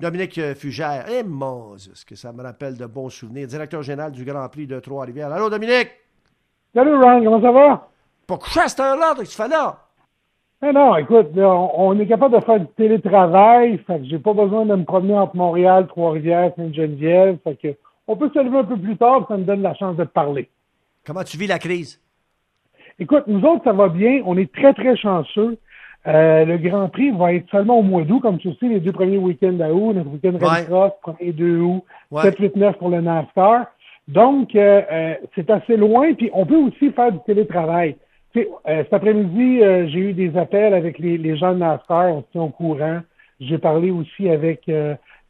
Dominique euh, Fugère. Eh, ce que ça me rappelle de bons souvenirs. Directeur général du Grand Prix de Trois-Rivières. Allô, Dominique? Salut, Ron, comment ça va? Pourquoi à cette heure-là, tu fais là? Eh non, écoute, on, est capable de faire du télétravail, fait que j'ai pas besoin de me promener entre Montréal, Trois-Rivières, Sainte-Geneviève, fait que on peut se lever un peu plus tard, ça me donne la chance de te parler. Comment tu vis la crise? Écoute, nous autres, ça va bien. On est très, très chanceux. Euh, le Grand Prix va être seulement au mois d'août, comme tu sais, les deux premiers week-ends d'août, notre week-end ouais. Cross, premier 2 août, 7, 8, 9 pour le NASCAR. Donc, euh, euh, c'est assez loin, puis on peut aussi faire du télétravail. Tu sais, cet après-midi, j'ai eu des appels avec les, les gens de NASCAR, on se tient au courant. J'ai parlé aussi avec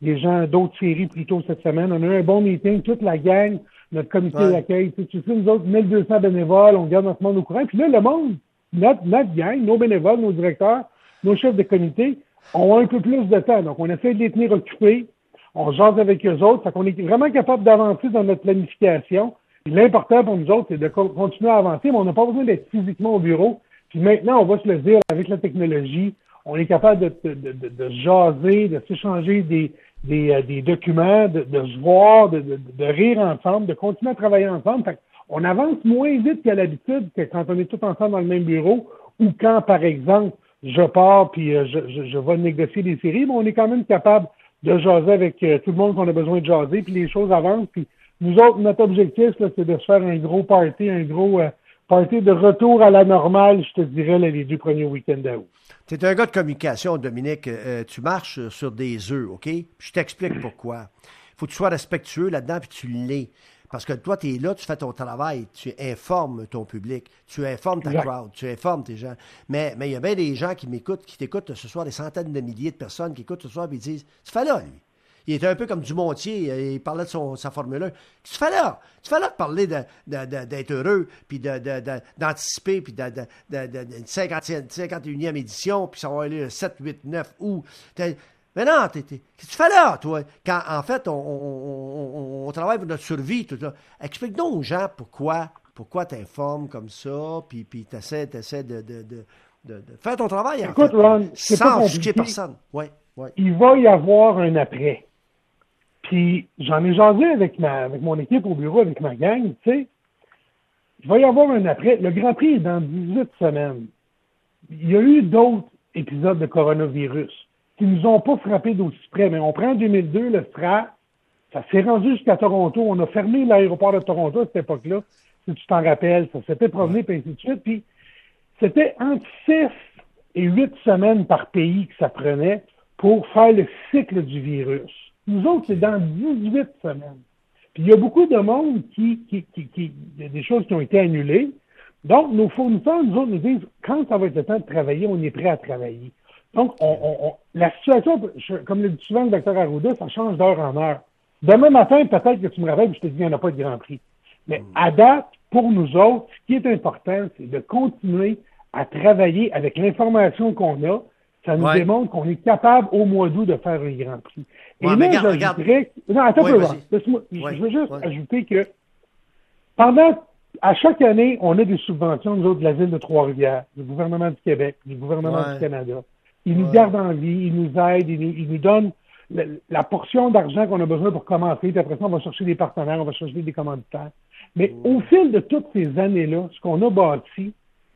des gens d'autres séries plus tôt cette semaine. On a eu un bon meeting, toute la gang, notre comité d'accueil. Tu sais, nous autres, 1200 bénévoles, on garde notre monde au courant. Puis là, le monde, notre, notre gang, nos bénévoles, nos directeurs, nos chefs de comité, ont un peu plus de temps. Donc, on essaie de les tenir occupés. On jase avec eux autres. Fait qu'on est vraiment capable d'avancer dans notre planification. L'important pour nous autres, c'est de continuer à avancer, mais on n'a pas besoin d'être physiquement au bureau. Puis maintenant, on va se le dire, avec la technologie, on est capable de, de, de, jaser, de s'échanger des, des, euh, documents, de, se voir, de, de, rire ensemble, de continuer à travailler ensemble. Fait on avance moins vite qu'à l'habitude que quand on est tous ensemble dans le même bureau ou quand, par exemple, je pars puis euh, je, je, vais négocier des séries, mais on est quand même capable de jaser avec euh, tout le monde qu'on a besoin de jaser, puis les choses avancent. Puis nous autres, notre objectif, c'est de se faire un gros party, un gros party de retour à la normale, je te dirais, les deux premiers week-ends d'août. Tu es un gars de communication, Dominique. Euh, tu marches sur des œufs, OK? je t'explique pourquoi. Faut que tu sois respectueux là-dedans, puis tu l'es. Parce que toi, tu es là, tu fais ton travail, tu informes ton public, tu informes ta crowd, tu informes tes gens. Mais il y a bien des gens qui m'écoutent, qui t'écoutent ce soir, des centaines de milliers de personnes qui écoutent ce soir et disent Tu fais là, lui il était un peu comme Dumontier, euh, il parlait de son, sa Formule 1. Tu fais là, tu fais là de parler d'être heureux, puis d'anticiper, puis de, 51e édition, puis ça va aller le 7, 8, 9 août. Mais non, qu'est-ce que tu fais là, toi? Quand, en fait, on, travaille pour notre survie, tout ça. Explique-nous aux gens pourquoi, pourquoi tu informes comme ça, puis, puis tu essaies, de, de, faire ton travail. Écoute, Ron, sans personne. Ouais, ouais. Il va y avoir un après. Puis j'en ai jasé avec ma avec mon équipe au bureau, avec ma gang, tu sais. Il va y avoir un après. Le Grand Prix est dans 18 semaines. Il y a eu d'autres épisodes de coronavirus qui nous ont pas frappé d'aussi près. Mais on prend 2002, le STRA, ça s'est rendu jusqu'à Toronto. On a fermé l'aéroport de Toronto à cette époque-là, si tu t'en rappelles. Ça s'était promené, puis ainsi de suite. Puis c'était entre 6 et 8 semaines par pays que ça prenait pour faire le cycle du virus. Nous autres, c'est dans 18 semaines. Puis il y a beaucoup de monde qui, qui, y a des choses qui ont été annulées. Donc, nos fournisseurs, nous autres, nous disent, quand ça va être le temps de travailler, on est prêt à travailler. Donc, on, on, la situation, comme le dit souvent le docteur Arruda, ça change d'heure en heure. Demain matin, peut-être que tu me rappelles, je te dis, il n'y en a pas de Grand Prix. Mais à date, pour nous autres, ce qui est important, c'est de continuer à travailler avec l'information qu'on a, ça nous démontre qu'on est capable au mois d'août de faire un Grand Prix. Et là, j'ajouterais... Non, attends un peu, Je veux juste ajouter que pendant... À chaque année, on a des subventions, nous autres, de la ville de Trois-Rivières, du gouvernement du Québec, du gouvernement du Canada. Ils nous gardent en vie, ils nous aident, ils nous, donnent la, portion d'argent qu'on a besoin pour commencer, puis après ça, on va chercher des partenaires, on va chercher des commanditaires. Mais au fil de toutes ces années-là, ce qu'on a bâti,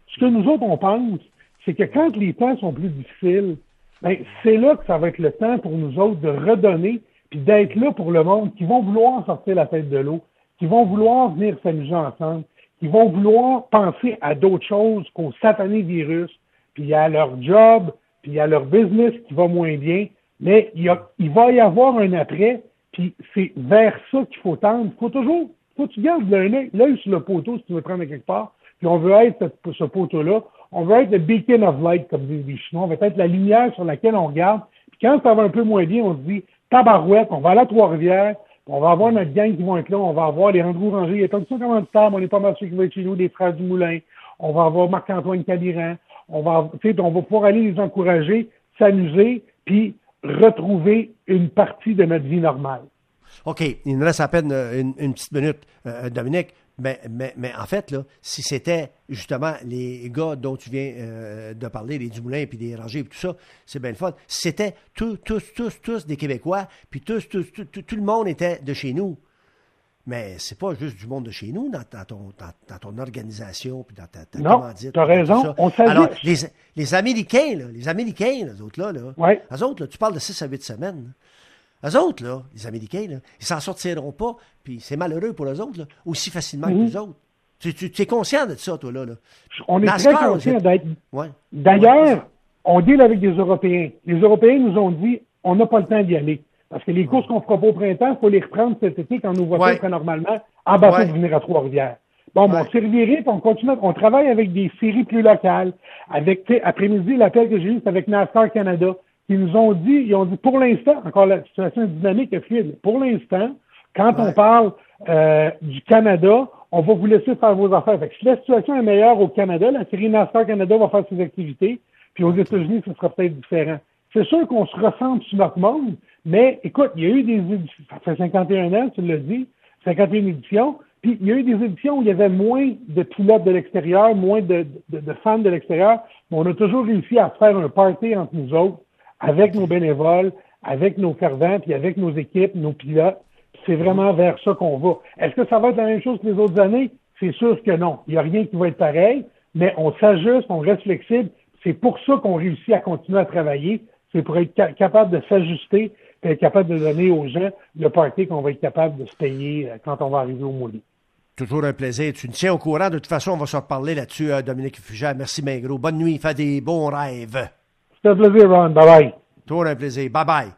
ce que nous autres, on pense, c'est que quand les temps sont plus difficiles, ben, c'est là que ça va être le temps pour nous autres de redonner, puis d'être là pour le monde qui vont vouloir sortir la tête de l'eau, qui vont vouloir venir s'amuser ensemble, qui vont vouloir penser à d'autres choses qu'au satané virus, puis à leur job, puis à leur business qui va moins bien. Mais il, y a, il va y avoir un après, puis c'est vers ça qu'il faut tendre. Il faut toujours, faut que tu gardes l'œil sur le poteau si tu veux prendre quelque part, puis on veut être ce, poteau-là on veut être le beacon of light, comme disent les Chinois. On veut être la lumière sur laquelle on regarde. Puis quand ça va un peu moins bien, on se dit, tabarouette, on va aller à Trois-Rivières, on va avoir notre gang qui vont être là, on va avoir les Andrew Ranger, il y a comme ça comment on est pas mal sûr qui vont être chez nous, des frères du Moulin, on va avoir Marc-Antoine Caliran, on va, on va pouvoir aller les encourager, s'amuser, puis retrouver une partie de notre vie normale. OK, il nous reste à peine euh, une, petite minute, euh, Dominique. Mais, mais, mais, en fait, là, si c'était justement les gars dont tu viens euh, de parler, les Dumoulins, puis les Rangers, puis tout ça, c'est bien le fun. C'était tous, tous, tous, tous des Québécois, puis tous, tous, tout, le monde était de chez nous. Mais c'est pas juste du monde de chez nous dans, ton, dans, ton organisation, puis dans ta, ta non, tu as raison. On Alors, les, les Américains, là, les Américains, les autres là, là ouais. les autres, là, tu parles de 6 à 8 semaines. Eux autres, là, les Américains, là, ils s'en sortiront pas, puis c'est malheureux pour eux autres, là, aussi facilement que mhm. les autres. Tu, tu, es conscient de ça, toi, là? là. On est très conscient d'être. Ouais. D'ailleurs, on deal avec des Européens. Les Européens nous ont dit on n'a pas le temps d'y aller. Parce que les courses qu'on fera pas au printemps, il faut les reprendre cet été quand nos voitures ouais. normalement en bateau de venir à Trois-Rivières. Bon, ouais. on s'est reviré, puis on continue, on travaille avec des séries plus locales. Avec, après-midi, l'appel que j'ai eu, c'est avec NASCAR Canada qui nous ont dit, ils ont dit pour l'instant, encore la situation dynamique est fluide, pour l'instant, quand on parle euh, du Canada, on va vous laisser faire vos affaires. Fait que si la situation est meilleure au Canada, la série NASCAR Canada va faire ses activités, puis aux États-Unis, ce sera peut-être différent. C'est sûr qu'on se ressemble sur notre monde, mais écoute, il y a eu des éditions, ça fait 51 ans, tu l'as dit, 51 éditions, puis il y a eu des éditions où il y avait moins de pilotes de l'extérieur, moins de, fans de l'extérieur, mais on a toujours réussi à faire un party entre nous autres avec nos bénévoles, avec nos fervents, puis avec nos équipes, nos pilotes. C'est vraiment vers ça qu'on va. Est-ce que ça va être la même chose que les autres années? C'est sûr que non. Il n'y a rien qui va être pareil, mais on s'ajuste, on reste flexible. C'est pour ça qu'on réussit à continuer à travailler. C'est pour être capable de s'ajuster être capable de donner aux gens le party qu'on va être capable de se payer euh, quand on va arriver au Mouli. Toujours un plaisir. Tu nous tiens au courant. De toute façon, on va se reparler là-dessus, euh, Dominique Fugère. Merci, Mingro. Bonne nuit. Fais des bons rêves. C'était un plaisir, Ron. Bye bye. Toujours un plaisir. Bye bye.